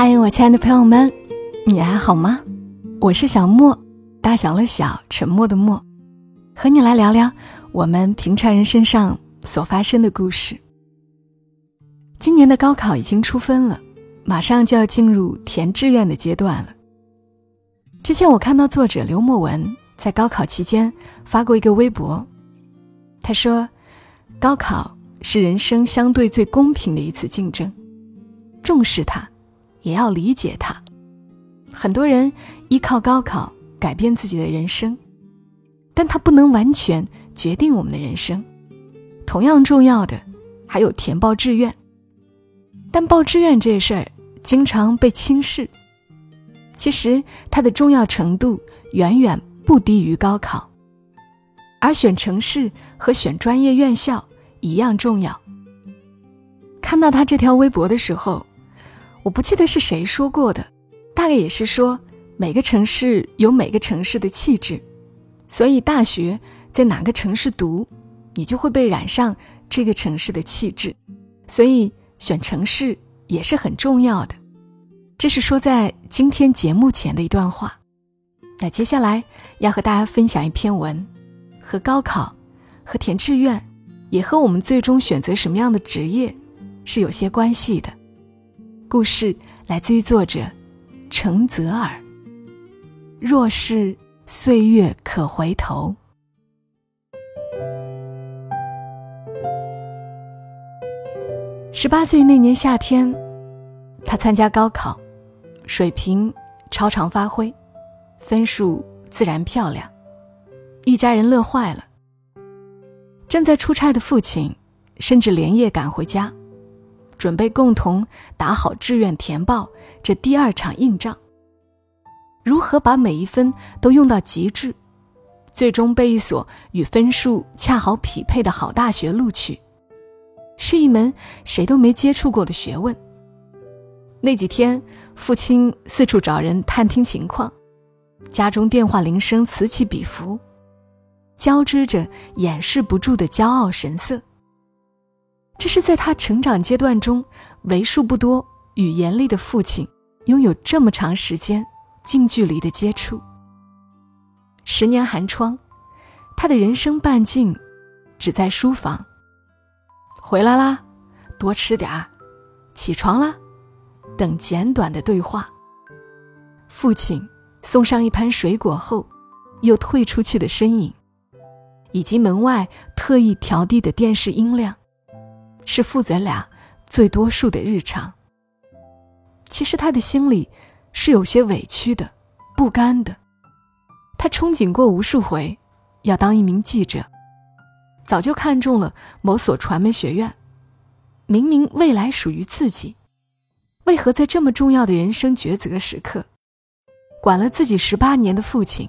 嗨，我亲爱的朋友们，你还好吗？我是小莫，大小了小，沉默的默，和你来聊聊我们平常人身上所发生的故事。今年的高考已经出分了，马上就要进入填志愿的阶段了。之前我看到作者刘墨文在高考期间发过一个微博，他说：“高考是人生相对最公平的一次竞争，重视它。”也要理解他。很多人依靠高考改变自己的人生，但它不能完全决定我们的人生。同样重要的还有填报志愿，但报志愿这事儿经常被轻视。其实它的重要程度远远不低于高考，而选城市和选专业院校一样重要。看到他这条微博的时候。我不记得是谁说过的，大概也是说每个城市有每个城市的气质，所以大学在哪个城市读，你就会被染上这个城市的气质，所以选城市也是很重要的。这是说在今天节目前的一段话。那接下来要和大家分享一篇文，和高考、和填志愿，也和我们最终选择什么样的职业是有些关系的。故事来自于作者程泽尔。若是岁月可回头，十八岁那年夏天，他参加高考，水平超常发挥，分数自然漂亮，一家人乐坏了。正在出差的父亲，甚至连夜赶回家。准备共同打好志愿填报这第二场硬仗。如何把每一分都用到极致，最终被一所与分数恰好匹配的好大学录取，是一门谁都没接触过的学问。那几天，父亲四处找人探听情况，家中电话铃声此起彼伏，交织着掩饰不住的骄傲神色。这是在他成长阶段中为数不多与严厉的父亲拥有这么长时间近距离的接触。十年寒窗，他的人生半径只在书房。回来啦，多吃点儿，起床啦，等简短的对话。父亲送上一盘水果后，又退出去的身影，以及门外特意调低的电视音量。是父子俩最多数的日常。其实他的心里是有些委屈的、不甘的。他憧憬过无数回，要当一名记者，早就看中了某所传媒学院。明明未来属于自己，为何在这么重要的人生抉择时刻，管了自己十八年的父亲，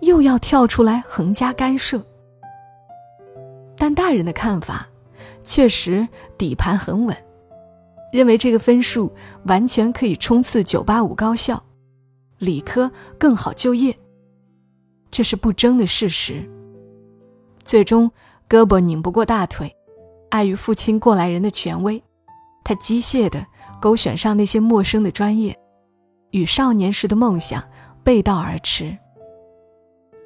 又要跳出来横加干涉？但大人的看法。确实底盘很稳，认为这个分数完全可以冲刺九八五高校，理科更好就业。这是不争的事实。最终，胳膊拧不过大腿，碍于父亲过来人的权威，他机械地勾选上那些陌生的专业，与少年时的梦想背道而驰。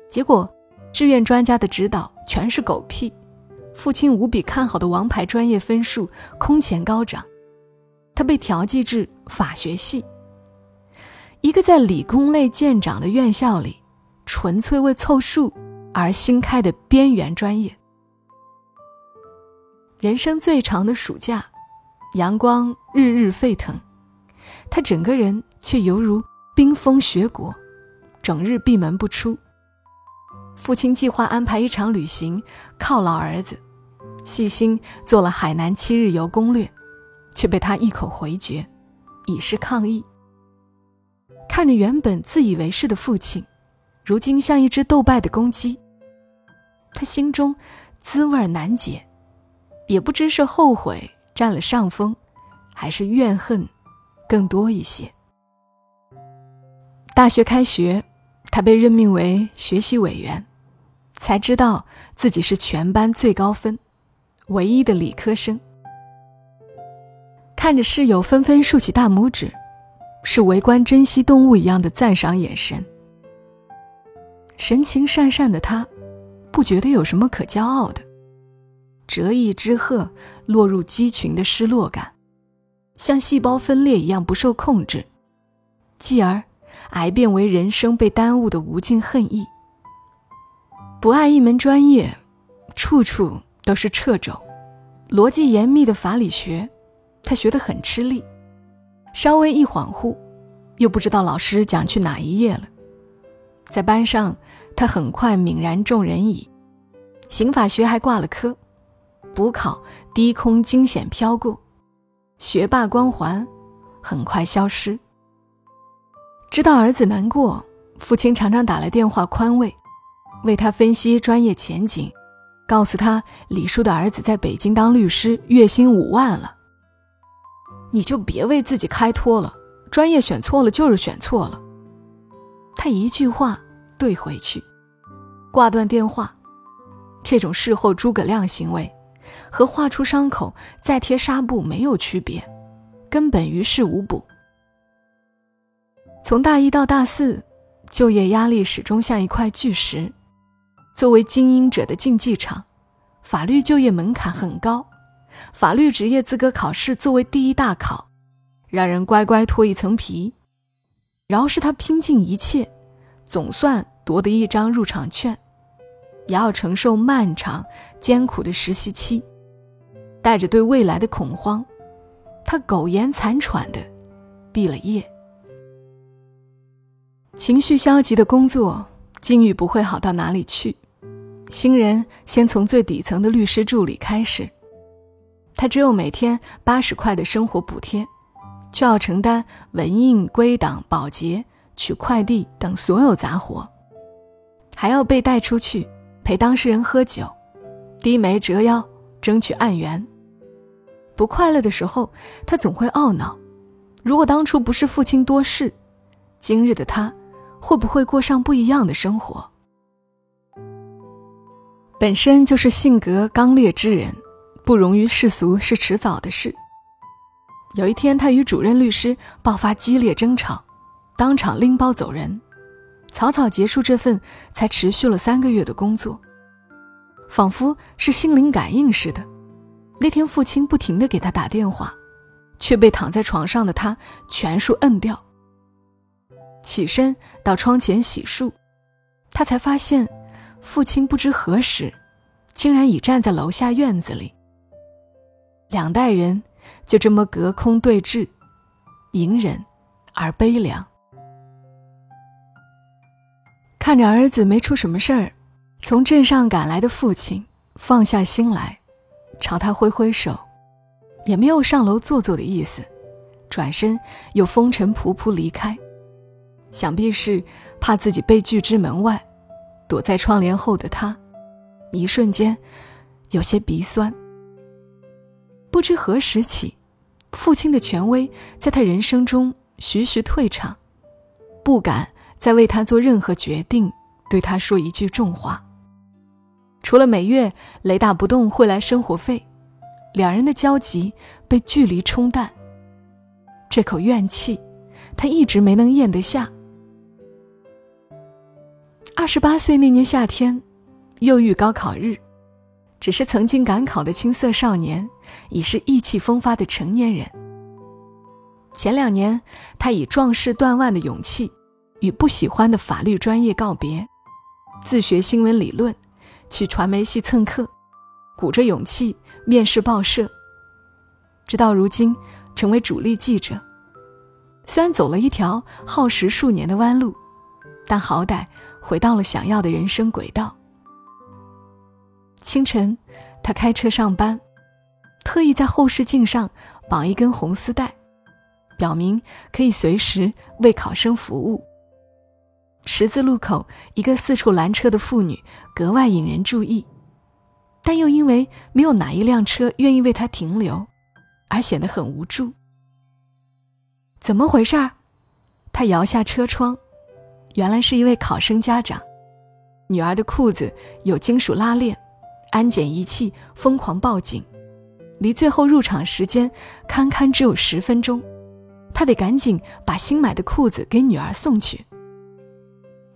结果，志愿专家的指导全是狗屁。父亲无比看好的王牌专业分数空前高涨，他被调剂至法学系，一个在理工类见长的院校里，纯粹为凑数而新开的边缘专业。人生最长的暑假，阳光日日沸腾，他整个人却犹如冰封雪国，整日闭门不出。父亲计划安排一场旅行犒劳儿子，细心做了海南七日游攻略，却被他一口回绝，以示抗议。看着原本自以为是的父亲，如今像一只斗败的公鸡，他心中滋味难解，也不知是后悔占了上风，还是怨恨更多一些。大学开学，他被任命为学习委员。才知道自己是全班最高分，唯一的理科生。看着室友纷纷竖起大拇指，是围观珍稀动物一样的赞赏眼神。神情讪讪的他，不觉得有什么可骄傲的。折翼之鹤落入鸡群的失落感，像细胞分裂一样不受控制，继而癌变为人生被耽误的无尽恨意。不爱一门专业，处处都是掣肘，逻辑严密的法理学，他学得很吃力。稍微一恍惚，又不知道老师讲去哪一页了。在班上，他很快泯然众人矣。刑法学还挂了科，补考低空惊险飘过，学霸光环很快消失。知道儿子难过，父亲常常打来电话宽慰，为他分析专业前景，告诉他李叔的儿子在北京当律师，月薪五万了。你就别为自己开脱了，专业选错了就是选错了。他一句话怼回去，挂断电话。这种事后诸葛亮行为，和画出伤口再贴纱布没有区别，根本于事无补。从大一到大四，就业压力始终像一块巨石。作为精英者的竞技场，法律就业门槛很高。法律职业资格考试作为第一大考，让人乖乖脱一层皮。饶是他拼尽一切，总算夺得一张入场券，也要承受漫长艰苦的实习期。带着对未来的恐慌，他苟延残喘的毕了业。情绪消极的工作境遇不会好到哪里去。新人先从最底层的律师助理开始。他只有每天八十块的生活补贴，却要承担文印、归档、保洁、取快递等所有杂活，还要被带出去陪当事人喝酒，低眉折腰争取案源。不快乐的时候，他总会懊恼：如果当初不是父亲多事，今日的他会不会过上不一样的生活？本身就是性格刚烈之人。不容于世俗是迟早的事。有一天，他与主任律师爆发激烈争吵，当场拎包走人，草草结束这份才持续了三个月的工作。仿佛是心灵感应似的，那天父亲不停地给他打电话，却被躺在床上的他全数摁掉。起身到窗前洗漱，他才发现，父亲不知何时，竟然已站在楼下院子里。两代人就这么隔空对峙，隐忍而悲凉。看着儿子没出什么事儿，从镇上赶来的父亲放下心来，朝他挥挥手，也没有上楼坐坐的意思，转身又风尘仆仆离开。想必是怕自己被拒之门外，躲在窗帘后的他，一瞬间有些鼻酸。不知何时起，父亲的权威在他人生中徐徐退场，不敢再为他做任何决定，对他说一句重话。除了每月雷打不动汇来生活费，两人的交集被距离冲淡。这口怨气，他一直没能咽得下。二十八岁那年夏天，又遇高考日。只是曾经赶考的青涩少年，已是意气风发的成年人。前两年，他以壮士断腕的勇气，与不喜欢的法律专业告别，自学新闻理论，去传媒系蹭课，鼓着勇气面试报社。直到如今，成为主力记者。虽然走了一条耗时数年的弯路，但好歹回到了想要的人生轨道。清晨，他开车上班，特意在后视镜上绑一根红丝带，表明可以随时为考生服务。十字路口，一个四处拦车的妇女格外引人注意，但又因为没有哪一辆车愿意为她停留，而显得很无助。怎么回事儿？他摇下车窗，原来是一位考生家长，女儿的裤子有金属拉链。安检仪器疯狂报警，离最后入场时间堪堪只有十分钟，他得赶紧把新买的裤子给女儿送去。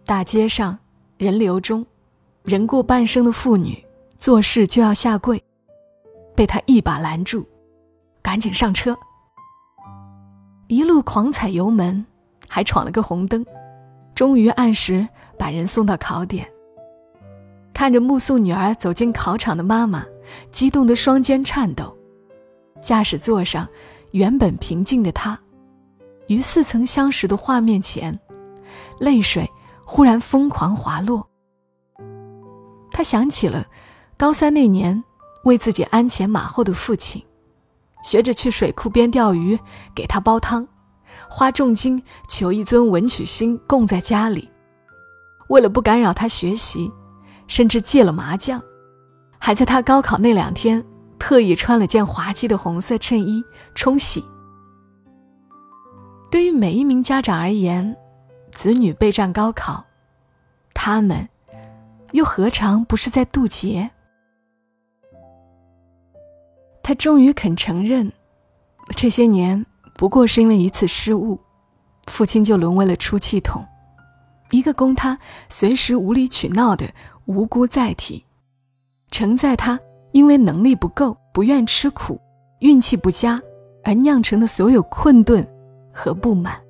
大街上人流中，人过半生的妇女做事就要下跪，被他一把拦住，赶紧上车。一路狂踩油门，还闯了个红灯，终于按时把人送到考点。看着目送女儿走进考场的妈妈，激动的双肩颤抖。驾驶座上，原本平静的他，于似曾相识的画面前，泪水忽然疯狂滑落。他想起了高三那年为自己鞍前马后的父亲，学着去水库边钓鱼，给他煲汤，花重金求一尊文曲星供在家里，为了不干扰他学习。甚至戒了麻将，还在他高考那两天特意穿了件滑稽的红色衬衣冲洗。对于每一名家长而言，子女备战高考，他们又何尝不是在渡劫？他终于肯承认，这些年不过是因为一次失误，父亲就沦为了出气筒，一个供他随时无理取闹的。无辜载体，承载他因为能力不够、不愿吃苦、运气不佳而酿成的所有困顿和不满。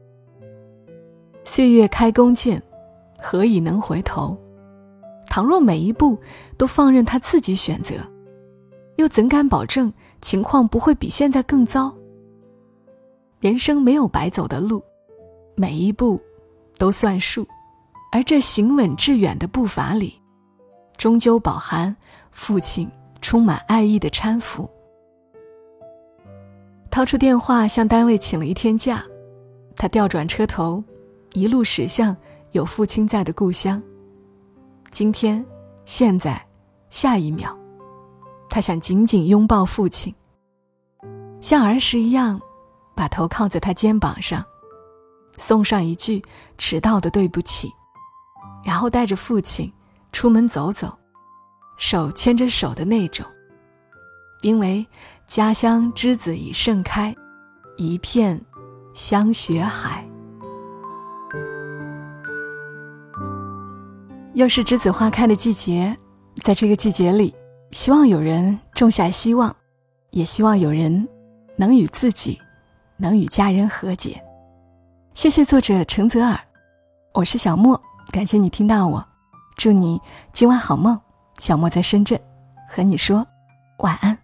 岁月开弓箭，何以能回头？倘若每一步都放任他自己选择，又怎敢保证情况不会比现在更糟？人生没有白走的路，每一步都算数，而这行稳致远的步伐里。终究饱含父亲充满爱意的搀扶。掏出电话向单位请了一天假，他调转车头，一路驶向有父亲在的故乡。今天、现在、下一秒，他想紧紧拥抱父亲，像儿时一样，把头靠在他肩膀上，送上一句迟到的对不起，然后带着父亲。出门走走，手牵着手的那种。因为家乡栀子已盛开，一片香雪海。又是栀子花开的季节，在这个季节里，希望有人种下希望，也希望有人能与自己，能与家人和解。谢谢作者陈泽尔，我是小莫，感谢你听到我。祝你今晚好梦，小莫在深圳，和你说晚安。